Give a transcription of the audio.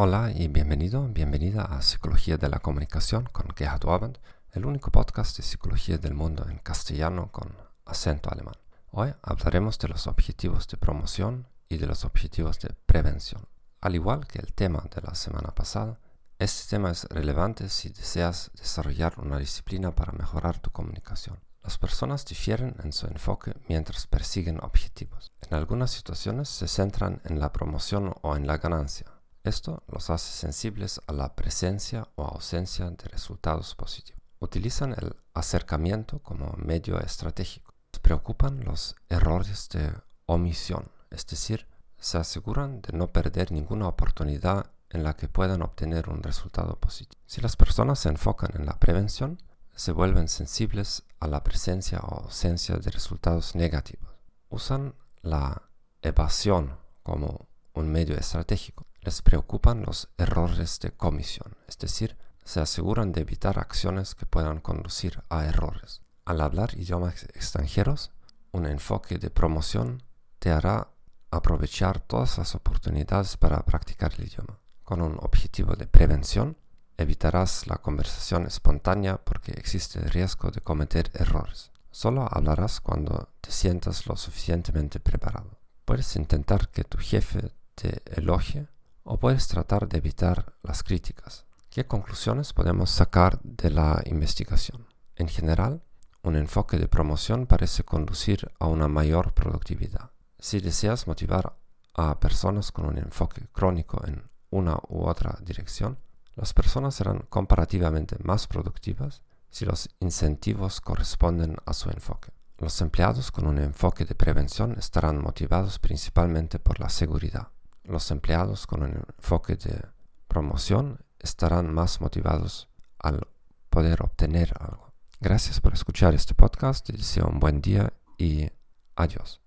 Hola y bienvenido, bienvenida a Psicología de la Comunicación con Gerhard Orband, el único podcast de psicología del mundo en castellano con acento alemán. Hoy hablaremos de los objetivos de promoción y de los objetivos de prevención. Al igual que el tema de la semana pasada, este tema es relevante si deseas desarrollar una disciplina para mejorar tu comunicación. Las personas difieren en su enfoque mientras persiguen objetivos. En algunas situaciones se centran en la promoción o en la ganancia esto los hace sensibles a la presencia o ausencia de resultados positivos. Utilizan el acercamiento como medio estratégico. Preocupan los errores de omisión, es decir, se aseguran de no perder ninguna oportunidad en la que puedan obtener un resultado positivo. Si las personas se enfocan en la prevención, se vuelven sensibles a la presencia o ausencia de resultados negativos. Usan la evasión como un medio estratégico les preocupan los errores de comisión, es decir, se aseguran de evitar acciones que puedan conducir a errores. Al hablar idiomas extranjeros, un enfoque de promoción te hará aprovechar todas las oportunidades para practicar el idioma. Con un objetivo de prevención, evitarás la conversación espontánea porque existe el riesgo de cometer errores. Solo hablarás cuando te sientas lo suficientemente preparado. Puedes intentar que tu jefe te elogie o puedes tratar de evitar las críticas. ¿Qué conclusiones podemos sacar de la investigación? En general, un enfoque de promoción parece conducir a una mayor productividad. Si deseas motivar a personas con un enfoque crónico en una u otra dirección, las personas serán comparativamente más productivas si los incentivos corresponden a su enfoque. Los empleados con un enfoque de prevención estarán motivados principalmente por la seguridad los empleados con un enfoque de promoción estarán más motivados al poder obtener algo. Gracias por escuchar este podcast, deseo un buen día y adiós.